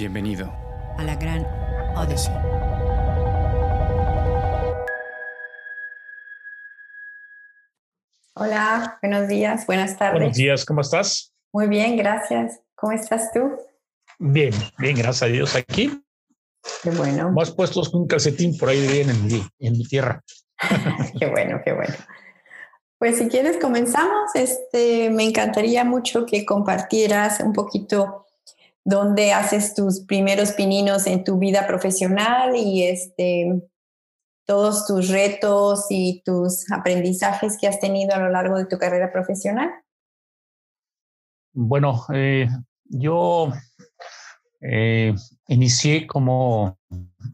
Bienvenido a la gran Odyssey. Hola, buenos días, buenas tardes. Buenos días, ¿cómo estás? Muy bien, gracias. ¿Cómo estás tú? Bien, bien, gracias a Dios. Aquí. Qué bueno. Más puestos con un calcetín por ahí bien en mi, en mi tierra. qué bueno, qué bueno. Pues si quieres comenzamos, este, me encantaría mucho que compartieras un poquito dónde haces tus primeros pininos en tu vida profesional y este, todos tus retos y tus aprendizajes que has tenido a lo largo de tu carrera profesional. Bueno, eh, yo eh, inicié como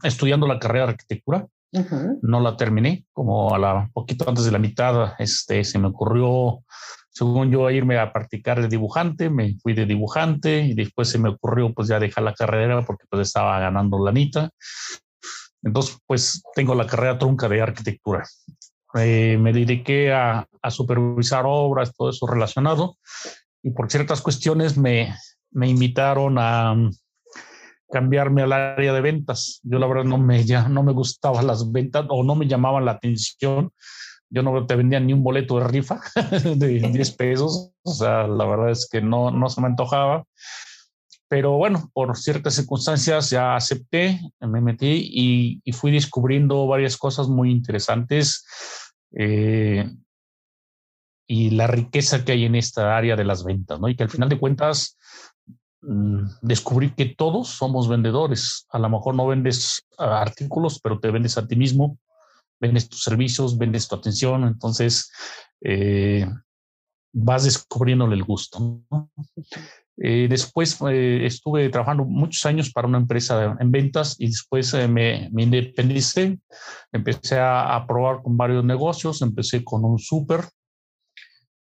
estudiando la carrera de arquitectura. No la terminé, como a la poquito antes de la mitad, este, se me ocurrió, según yo, irme a practicar de dibujante, me fui de dibujante y después se me ocurrió pues ya dejar la carrera porque pues estaba ganando la mitad. Entonces, pues tengo la carrera trunca de arquitectura. Eh, me dediqué a, a, supervisar obras, todo eso relacionado, y por ciertas cuestiones me, me invitaron a, cambiarme al área de ventas. Yo la verdad no me, ya, no me gustaban las ventas o no me llamaban la atención. Yo no te vendía ni un boleto de rifa de 10 pesos. O sea, la verdad es que no, no se me antojaba. Pero bueno, por ciertas circunstancias ya acepté, me metí y, y fui descubriendo varias cosas muy interesantes. Eh, y la riqueza que hay en esta área de las ventas, ¿no? Y que al final de cuentas Mm, descubrir que todos somos vendedores. A lo mejor no vendes artículos, pero te vendes a ti mismo, vendes tus servicios, vendes tu atención. Entonces, eh, vas descubriéndole el gusto. Eh, después eh, estuve trabajando muchos años para una empresa en ventas y después me, independicé. Empecé a, a, probar con varios negocios. Empecé con un súper.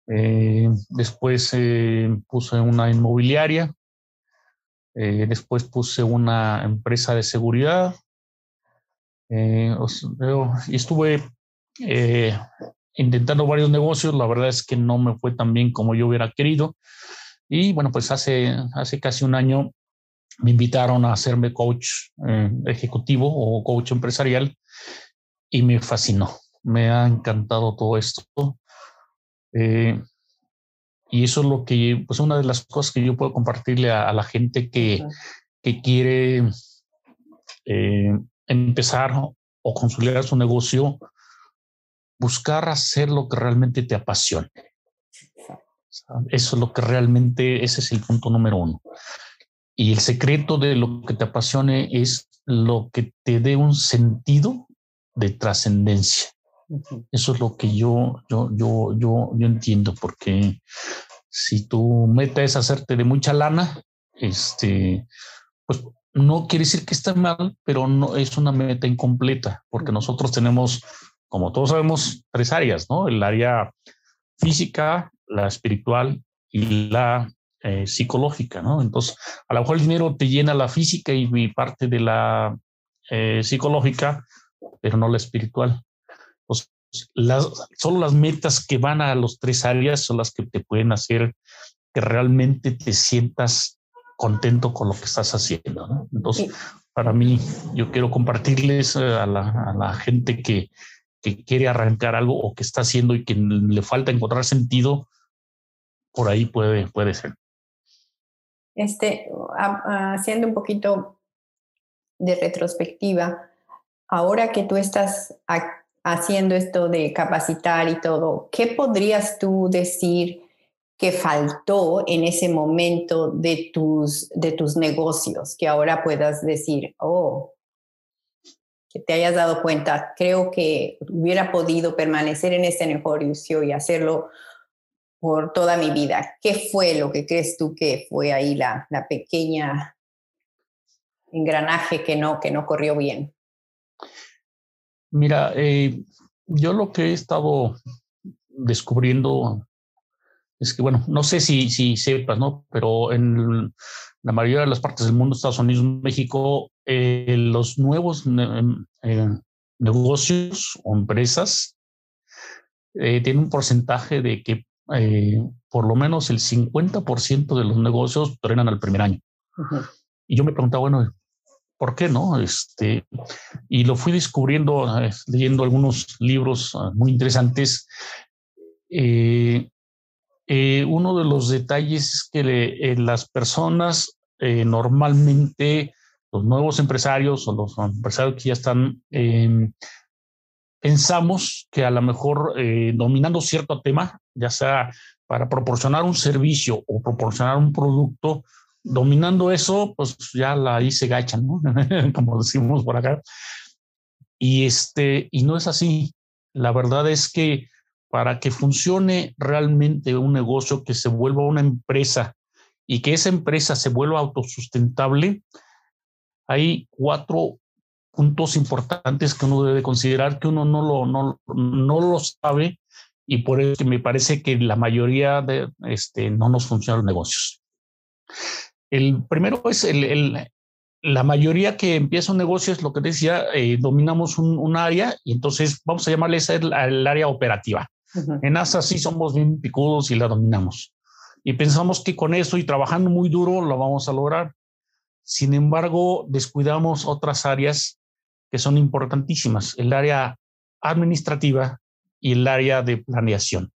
después puse una inmobiliaria después puse una empresa de seguridad. Eh, y estuve eh, intentando varios negocios. La verdad es que no me fue tan bien como yo hubiera querido. Y bueno, pues hace, hace casi un año me invitaron a hacerme coach ejecutivo o coach empresarial y me fascinó. Me ha encantado todo esto. Eh, y eso es lo que, pues una de las cosas que yo puedo compartirle a, la gente que, que quiere eh, empezar o consolidar su negocio, buscar hacer lo que realmente te apasione. Eso es lo que realmente, ese es el punto número uno. Y el secreto de lo que te apasione es lo que te dé un sentido de trascendencia. Eso es lo que yo, yo, yo, yo, yo entiendo, porque si tu meta es hacerte de mucha lana, este, pues no quiere decir que esté mal, pero no es una meta incompleta, porque nosotros tenemos, como todos sabemos, tres áreas, ¿no? El área física, la espiritual y la eh, psicológica, ¿no? Entonces, a lo mejor el dinero te llena la física y mi parte de la eh, psicológica, pero no la espiritual las, solo las metas que van a los tres áreas son las que te pueden hacer que realmente te sientas contento con lo que estás haciendo. Entonces, para mí, yo quiero compartirles eh, a la, gente que, que, quiere arrancar algo o que está haciendo y que le falta encontrar sentido, por ahí puede, puede ser. Este, haciendo un poquito de retrospectiva, ahora que tú estás haciendo esto de capacitar y todo, ¿qué podrías tú decir que faltó en ese momento de tus, de tus negocios que ahora puedas decir, oh, que te hayas dado cuenta, creo que hubiera podido permanecer en este negocio y hacerlo por toda mi vida. ¿Qué fue lo que crees tú que fue ahí la, la pequeña engranaje que no, que no corrió bien? Mira, eh, yo lo que he estado descubriendo es que, bueno, no sé si, si sepas, ¿no? Pero en la mayoría de las partes del mundo, Estados Unidos, México, eh, los nuevos eh, negocios o empresas tienen un porcentaje de que por lo menos el 50% de los negocios truenan al primer año. Y yo me preguntaba, bueno, ¿por qué no? Este, y lo fui descubriendo eh, leyendo algunos libros ah, muy interesantes. Eh, eh, uno de los detalles es que las personas normalmente, los nuevos empresarios o los empresarios que ya están, em, pensamos que a lo mejor dominando cierto tema, ya sea para proporcionar un servicio o proporcionar un producto, dominando eso, pues ya la ahí se ¿no? Como decimos por acá. Y este, y no es así. La verdad es que para que funcione realmente un negocio, que se vuelva una empresa y que esa empresa se vuelva autosustentable, hay cuatro puntos importantes que uno debe considerar que uno no lo, no, no lo sabe y por eso me parece que la mayoría de este, no nos funcionan los negocios. El primero es el, la mayoría que empieza un negocio es lo que decía, eh, dominamos un, área y entonces vamos a llamarle esa el, área operativa. En ASA sí somos bien picudos y la dominamos. Y pensamos que con eso y trabajando muy duro lo vamos a lograr. Sin embargo, descuidamos otras áreas que son importantísimas. El área administrativa y el área de planeación.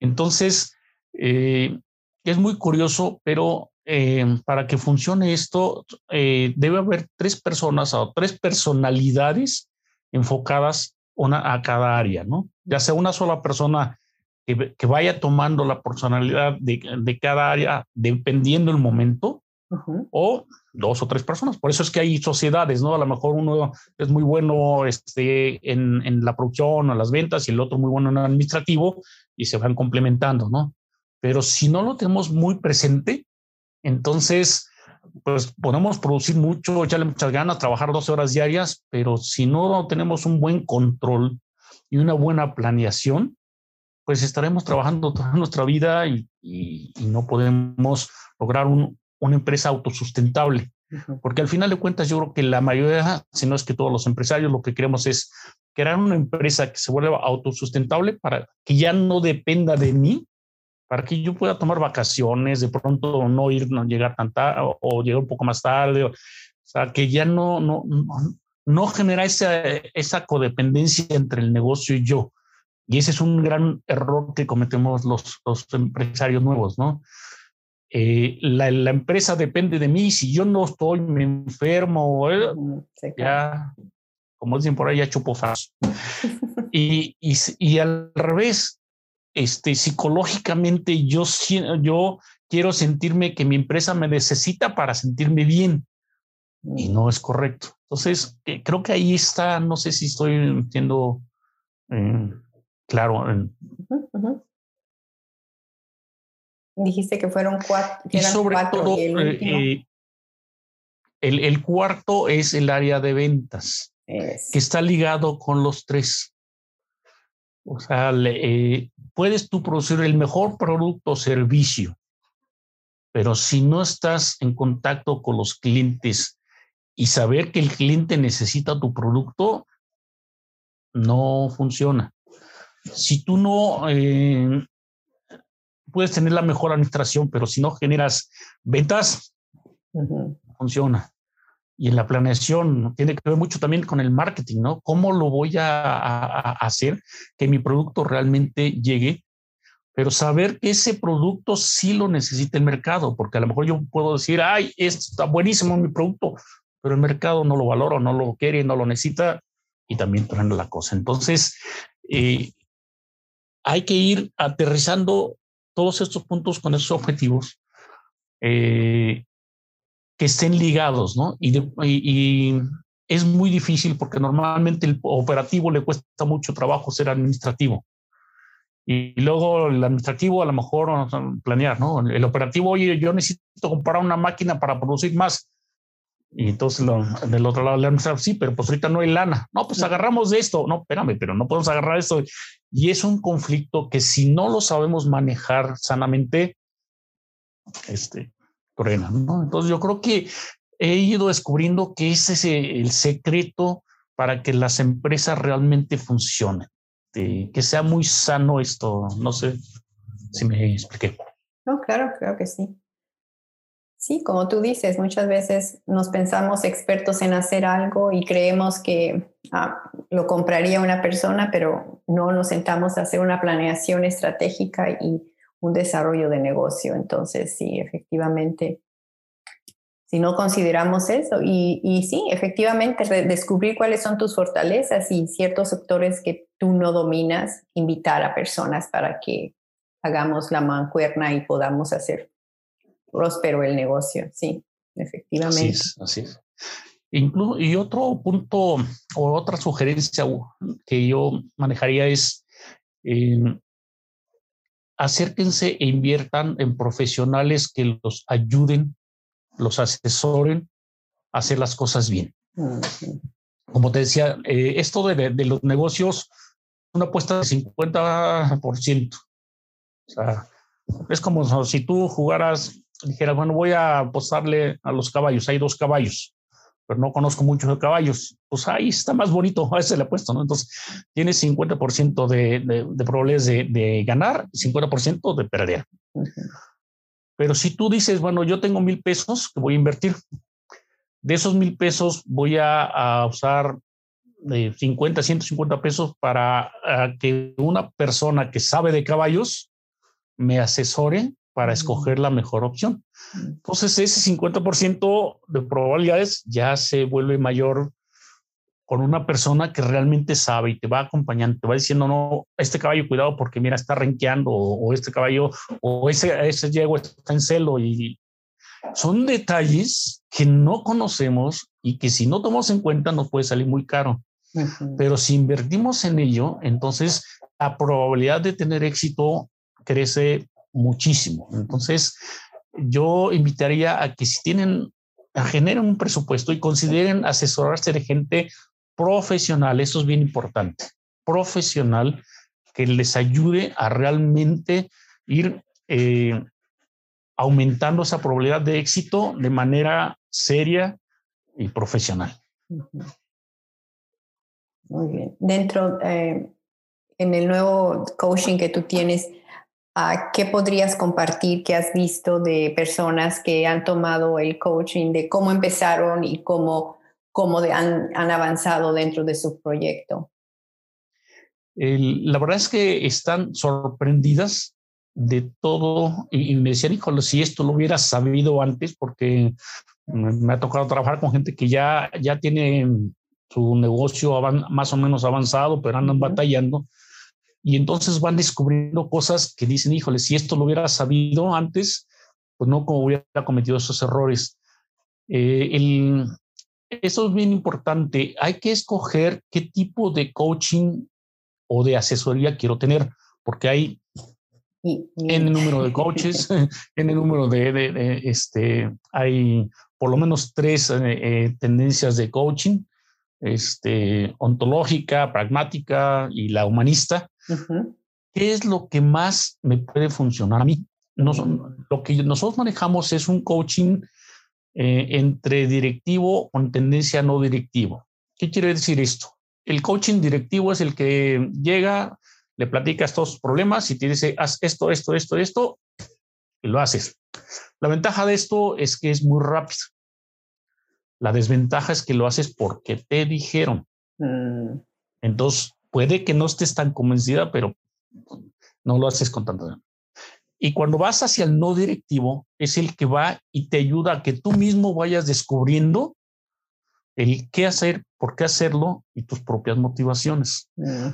Entonces, eh, es muy curioso, pero eh, para que funcione esto, eh, debe haber tres personas o tres personalidades enfocadas una, a cada área, ¿no? Ya sea una sola persona que, que vaya tomando la personalidad de, de, cada área dependiendo el momento, o dos o tres personas. Por eso es que hay sociedades, ¿no? A lo mejor uno es muy bueno este, en, en la producción o las ventas y el otro muy bueno en el administrativo y se van complementando, ¿no? Pero si no lo tenemos muy presente, entonces, pues podemos producir mucho, echarle muchas ganas, trabajar 12 horas diarias, pero si no tenemos un buen control y una buena planeación, pues estaremos trabajando toda nuestra vida y, no podemos lograr una empresa autosustentable. Porque al final de cuentas, yo creo que la mayoría, si no es que todos los empresarios, lo que queremos es crear una empresa que se vuelva autosustentable para que ya no dependa de mí para que yo pueda tomar vacaciones, de pronto no ir, no llegar tan tarde o, llegar un poco más tarde, o, sea, que ya no, no, no, genera esa, esa codependencia entre el negocio y yo. Y ese es un gran error que cometemos los, los empresarios nuevos, ¿no? Eh, la, la, empresa depende de mí, si yo no estoy, me enfermo, eh, ya, como dicen por ahí, ya chupo fácil. y, y, y al revés, este, psicológicamente yo, yo quiero sentirme que mi empresa me necesita para sentirme bien y mm. no es correcto. Entonces, eh, creo que ahí está, no sé si estoy siendo eh, claro. Dijiste que fueron cuatro. y sobre todo, eh, el, el, cuarto es el área de ventas, que está ligado con los tres. O sea, eh, puedes tú producir el mejor producto o servicio, pero si no estás en contacto con los clientes y saber que el cliente necesita tu producto, no funciona. Si tú no eh, puedes tener la mejor administración, pero si no generas ventas, funciona y en la planeación tiene que ver mucho también con el marketing, ¿no? ¿Cómo lo voy a, hacer que mi producto realmente llegue? Pero saber que ese producto sí lo necesita el mercado, porque a lo mejor yo puedo decir, ay, está buenísimo mi producto, pero el mercado no lo valora, no lo quiere, no lo necesita y también traen la cosa. Entonces, eh, hay que ir aterrizando todos estos puntos con esos objetivos eh, que estén ligados, ¿no? Y, y, es muy difícil porque normalmente el operativo le cuesta mucho trabajo ser administrativo. Y luego el administrativo a lo mejor planear, ¿no? El operativo, oye, yo necesito comprar una máquina para producir más. Y entonces lo, del otro lado le administrativo, sí, pero pues ahorita no hay lana. No, pues agarramos de esto. No, espérame, pero no podemos agarrar esto. Y es un conflicto que si no lo sabemos manejar sanamente, este, ¿no? Entonces yo creo que he ido descubriendo que ese es el secreto para que las empresas realmente funcionen, que sea muy sano esto. No sé si me expliqué. No, claro, creo que sí. Sí, como tú dices, muchas veces nos pensamos expertos en hacer algo y creemos que ah, lo compraría una persona, pero no nos sentamos a hacer una planeación estratégica y un desarrollo de negocio. Entonces, sí, efectivamente, si no consideramos eso, y, y sí, efectivamente, descubrir cuáles son tus fortalezas y ciertos sectores que tú no dominas, invitar a personas para que hagamos la mancuerna y podamos hacer próspero el negocio, sí, efectivamente. Así es, así es. y otro punto o otra sugerencia que yo manejaría es eh, acérquense e inviertan en profesionales que los ayuden, los asesoren a hacer las cosas bien. Como te decía, eh, esto de, de, los negocios, una apuesta de 50%. O sea, es como si tú jugaras dijera, bueno, voy a apostarle a los caballos, hay dos caballos, pero no conozco mucho de caballos, pues ahí está más bonito, a ese le apuesto, ¿no? Entonces, tienes 50% de, de, de probabilidades de, de, ganar y 50% de perder. Pero si tú dices, bueno, yo tengo mil pesos que voy a invertir, de esos mil pesos voy a, a usar de 50, 150 pesos para que una persona que sabe de caballos me asesore para escoger la mejor opción. Entonces, ese 50% de probabilidades ya se vuelve mayor con una persona que realmente sabe y te va acompañando, te va diciendo, no, este caballo, cuidado porque mira, está renqueando, o, este caballo, o ese, ese yegua está en celo. Y son detalles que no conocemos y que si no tomamos en cuenta nos puede salir muy caro. Pero si invertimos en ello, entonces la probabilidad de tener éxito crece muchísimo. Entonces, yo invitaría a que si tienen, generen un presupuesto y consideren asesorarse de gente profesional, eso es bien importante, profesional que les ayude a realmente ir eh, aumentando esa probabilidad de éxito de manera seria y profesional. Muy bien. Dentro, eh, en el nuevo coaching que tú tienes, ¿Qué podrías compartir que has visto de personas que han tomado el coaching, de cómo empezaron y cómo, cómo han, han, avanzado dentro de su proyecto? la verdad es que están sorprendidas de todo y, me decían, híjole, si esto lo hubiera sabido antes, porque me ha tocado trabajar con gente que ya, ya tiene su negocio más o menos avanzado, pero andan batallando y entonces van descubriendo cosas que dicen, híjole, si esto lo hubiera sabido antes, pues no como hubiera cometido esos errores. Eh, el, eso es bien importante. Hay que escoger qué tipo de coaching o de asesoría quiero tener, porque hay en el número de coaches, en el número de, de, este, hay por lo menos tres eh, eh, tendencias de coaching, este, ontológica, pragmática y la humanista. ¿Qué es lo que más me puede funcionar a mí? lo que nosotros manejamos es un coaching eh, entre directivo con tendencia no directivo. ¿Qué quiere decir esto? El coaching directivo es el que llega, le platicas todos los problemas y te dice, haz esto, esto, esto, esto, y lo haces. La ventaja de esto es que es muy rápido. La desventaja es que lo haces porque te dijeron. Mm. Entonces, puede que no estés tan convencida, pero no lo haces con tanta. Y cuando vas hacia el no directivo, es el que va y te ayuda a que tú mismo vayas descubriendo el qué hacer, por qué hacerlo y tus propias motivaciones.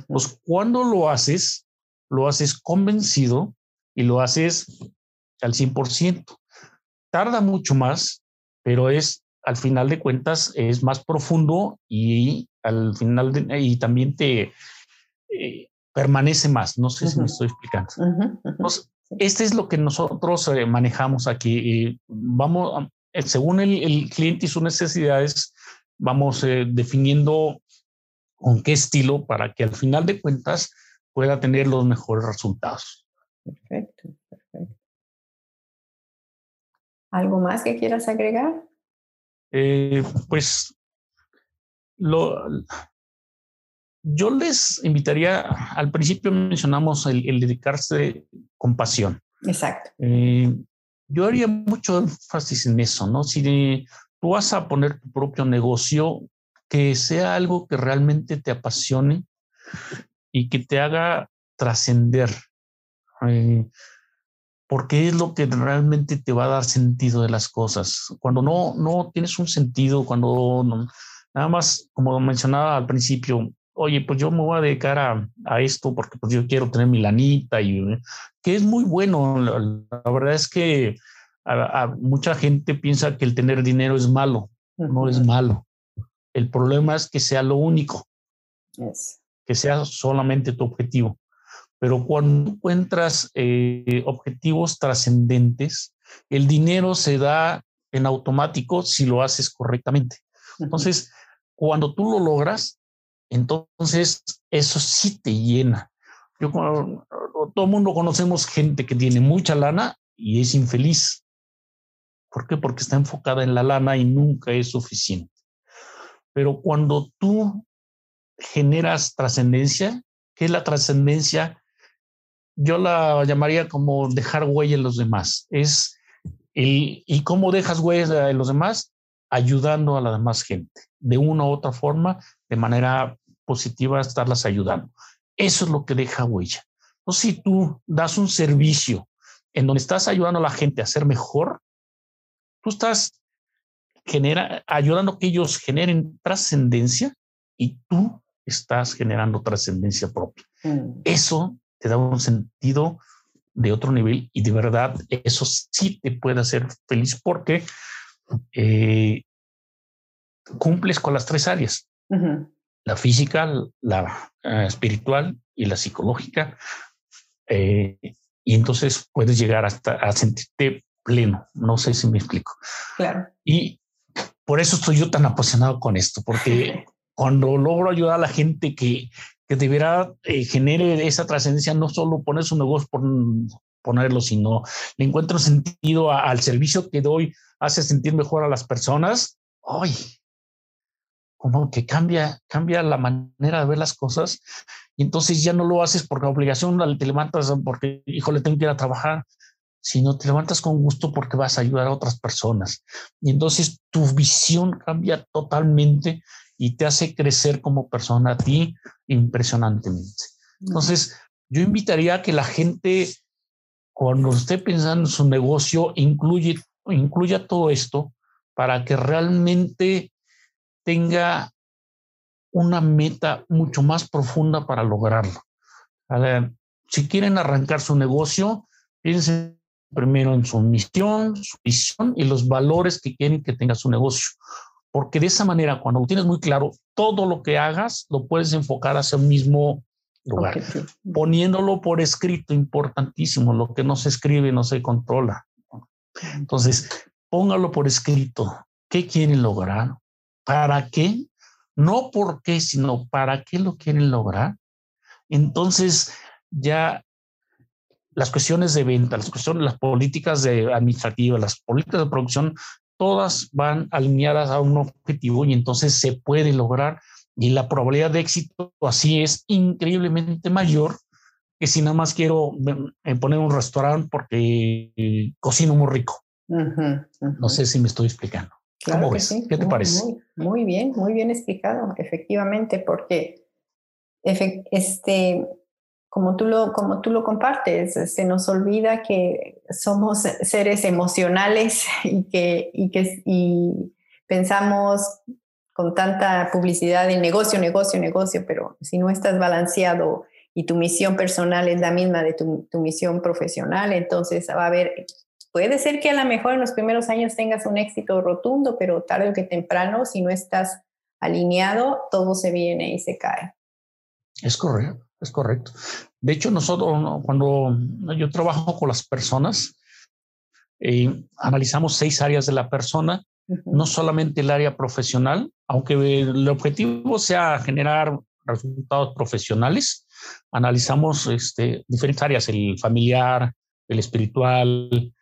Pues cuando lo haces, lo haces convencido y lo haces al 100%. Tarda mucho más, pero es al final de cuentas es más profundo y al final de, y también te eh, permanece más. No sé si me estoy explicando. este es lo que nosotros eh, manejamos aquí. vamos, eh, según el, cliente y sus necesidades, vamos definiendo con qué estilo para que al final de cuentas pueda tener los mejores resultados. Perfecto, perfecto. ¿Algo más que quieras agregar? pues lo, yo les invitaría, al principio mencionamos el, dedicarse con pasión. Exacto. Eh, yo haría mucho énfasis en eso, ¿no? Si tú vas a poner tu propio negocio, que sea algo que realmente te apasione y que te haga trascender. Eh, porque es lo que realmente te va a dar sentido de las cosas. Cuando no, no tienes un sentido, cuando nada más, como mencionaba al principio, oye, pues yo me voy a dedicar a, esto porque pues yo quiero tener mi lanita y que es muy bueno. La, verdad es que mucha gente piensa que el tener dinero es malo. No es malo. El problema es que sea lo único, que sea solamente tu objetivo. Pero cuando encuentras eh, objetivos trascendentes, el dinero se da en automático si lo haces correctamente. Entonces, cuando tú lo logras, entonces eso sí te llena. Yo, todo mundo conocemos gente que tiene mucha lana y es infeliz. ¿Por qué? Porque está enfocada en la lana y nunca es suficiente. Pero cuando tú generas trascendencia, ¿qué es la trascendencia? yo la llamaría como dejar huella en los demás. Es y cómo dejas huella en los demás, ayudando a la demás gente, de una u otra forma, de manera positiva, estarlas ayudando. Eso es lo que deja huella. O si tú das un servicio en donde estás ayudando a la gente a ser mejor, tú estás genera, ayudando que ellos generen trascendencia y tú estás generando trascendencia propia. Mm. Eso te da un sentido de otro nivel y de verdad eso sí te puede hacer feliz porque eh, cumples con las tres áreas, la física, la eh, espiritual y la psicológica. Eh, y entonces puedes llegar hasta a sentirte pleno. No sé si me explico. Claro. Y por eso estoy yo tan apasionado con esto, porque cuando logro ayudar a la gente que que de verdad eh, genere esa trascendencia, no solo poner su negocio por ponerlo, sino le encuentro sentido al servicio que doy, hace sentir mejor a las personas. ¡Ay! Como que cambia, cambia la manera de ver las cosas y entonces ya no lo haces porque obligación, te levantas porque, híjole, tengo que ir a trabajar, sino te levantas con gusto porque vas a ayudar a otras personas. Y entonces tu visión cambia totalmente y te hace crecer como persona a ti impresionantemente. Entonces, yo invitaría a que la gente, cuando esté pensando en su negocio, incluye, incluya todo esto para que realmente tenga una meta mucho más profunda para lograrlo. si quieren arrancar su negocio, piensen primero en su misión, su visión y los valores que quieren que tenga su negocio porque de esa manera, cuando lo tienes muy claro, todo lo que hagas lo puedes enfocar hacia el mismo lugar, poniéndolo por escrito, importantísimo, lo que no se escribe no se controla. Entonces, póngalo por escrito. ¿Qué quieren lograr? ¿Para qué? No por qué, sino para qué lo quieren lograr. Entonces, ya las cuestiones de venta, las cuestiones, las políticas de administrativas, las políticas de producción todas van alineadas a un objetivo y entonces se puede lograr y la probabilidad de éxito así es increíblemente mayor que si nada más quiero eh, poner un restaurante porque cocino muy rico. No sé si me estoy explicando. ¿Cómo ves? ¿Qué te parece? Muy, muy, bien, muy bien explicado, efectivamente, porque este, como tú lo, como tú lo compartes, se nos olvida que somos seres emocionales y que, y que y pensamos con tanta publicidad en negocio, negocio, negocio, pero si no estás balanceado y tu misión personal es la misma de tu, tu misión profesional, entonces va a haber, puede ser que a lo mejor en los primeros años tengas un éxito rotundo, pero tarde o que temprano, si no estás alineado, todo se viene y se cae. Es correcto es correcto. De hecho, nosotros, cuando yo trabajo con las personas, eh, analizamos seis áreas de la persona, no solamente el área profesional, aunque el objetivo sea generar resultados profesionales, analizamos este, diferentes áreas, el familiar, el espiritual,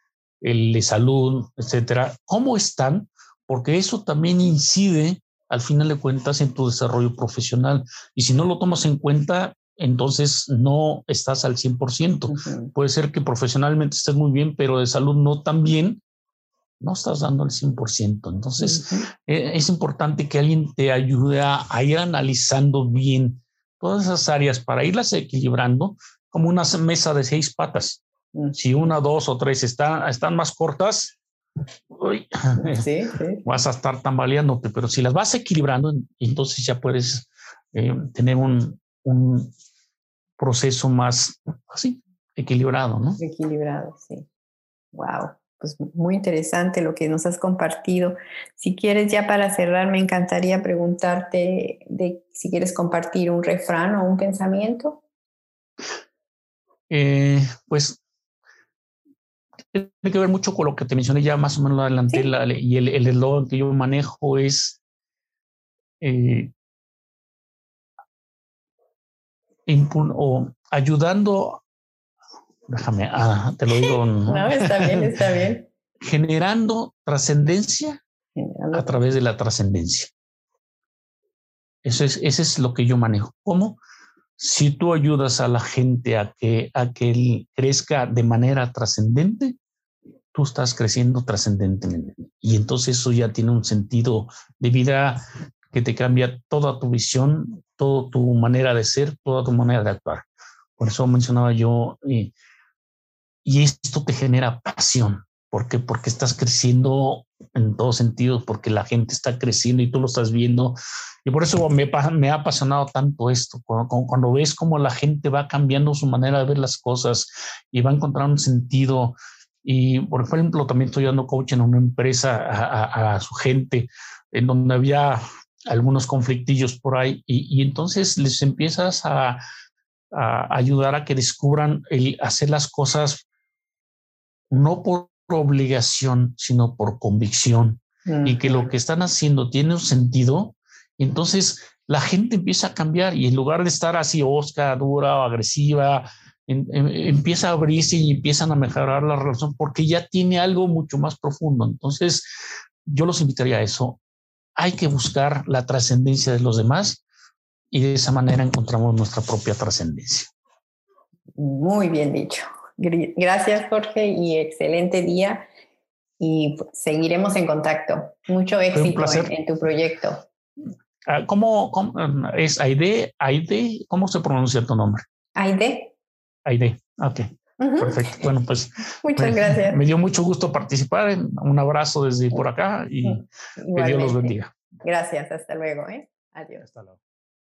el de salud, etcétera. ¿Cómo están? Porque eso también incide al final de cuentas en tu desarrollo profesional. Y si no lo tomas en cuenta, entonces no estás al 100%. Puede ser que profesionalmente estés muy bien, pero de salud no tan bien, no estás dando el 100%. Entonces, e, es importante que alguien te ayude a, ir analizando bien todas esas áreas para irlas equilibrando como una mesa de seis patas. Si una, dos o tres están, están más cortas, vas a estar tambaleándote, pero si las vas equilibrando, entonces ya puedes eh, tener un, un proceso más así, equilibrado, ¿no? Equilibrado, sí. Wow pues muy interesante lo que nos has compartido. Si quieres, ya para cerrar, me encantaría preguntarte de si quieres compartir un refrán o un pensamiento. Eh, pues tiene que ver mucho con lo que te mencioné ya más o menos adelante y el eslogan que yo manejo es eh, o ayudando déjame, ah, te lo digo. No, está bien, está bien. Generando trascendencia a través de la trascendencia. Eso es, ese es lo que yo manejo. ¿Cómo? Si tú ayudas a la gente a que, a que él crezca de manera trascendente, tú estás creciendo trascendentemente. Y entonces eso ya tiene un sentido de vida que te cambia toda tu visión, toda tu manera de ser, toda tu manera de actuar. Por eso mencionaba yo eh, y esto te genera pasión. ¿Por qué? Porque estás creciendo en todos sentidos, porque la gente está creciendo y tú lo estás viendo. Y por eso me, ha apasionado tanto esto, cuando, cuando, ves cómo la gente va cambiando su manera de ver las cosas y va encontrando un sentido. Y, por ejemplo, también estoy dando coaching en una empresa a, a, su gente, en donde había algunos conflictillos por ahí, y, entonces les empiezas a, a, ayudar a que descubran el hacer las cosas no por obligación, sino por convicción, y que lo que están haciendo tiene un sentido, entonces la gente empieza a cambiar y en lugar de estar así osca, dura o agresiva, em, empieza a abrirse y empiezan a mejorar la relación porque ya tiene algo mucho más profundo. Entonces, yo los invitaría a eso. Hay que buscar la trascendencia de los demás y de esa manera encontramos nuestra propia trascendencia. Muy bien dicho. Gracias, Jorge, y excelente día. Y seguiremos en contacto. Mucho éxito en, tu proyecto. Ah, ¿Cómo, es Aide? Aide? ¿Cómo se pronuncia tu nombre? Aide. Aide, ok. Perfecto. Bueno, pues. Muchas gracias. Me dio mucho gusto participar. Un abrazo desde por acá y que Dios los bendiga. Gracias. Hasta luego. ¿eh? Adiós. Hasta luego.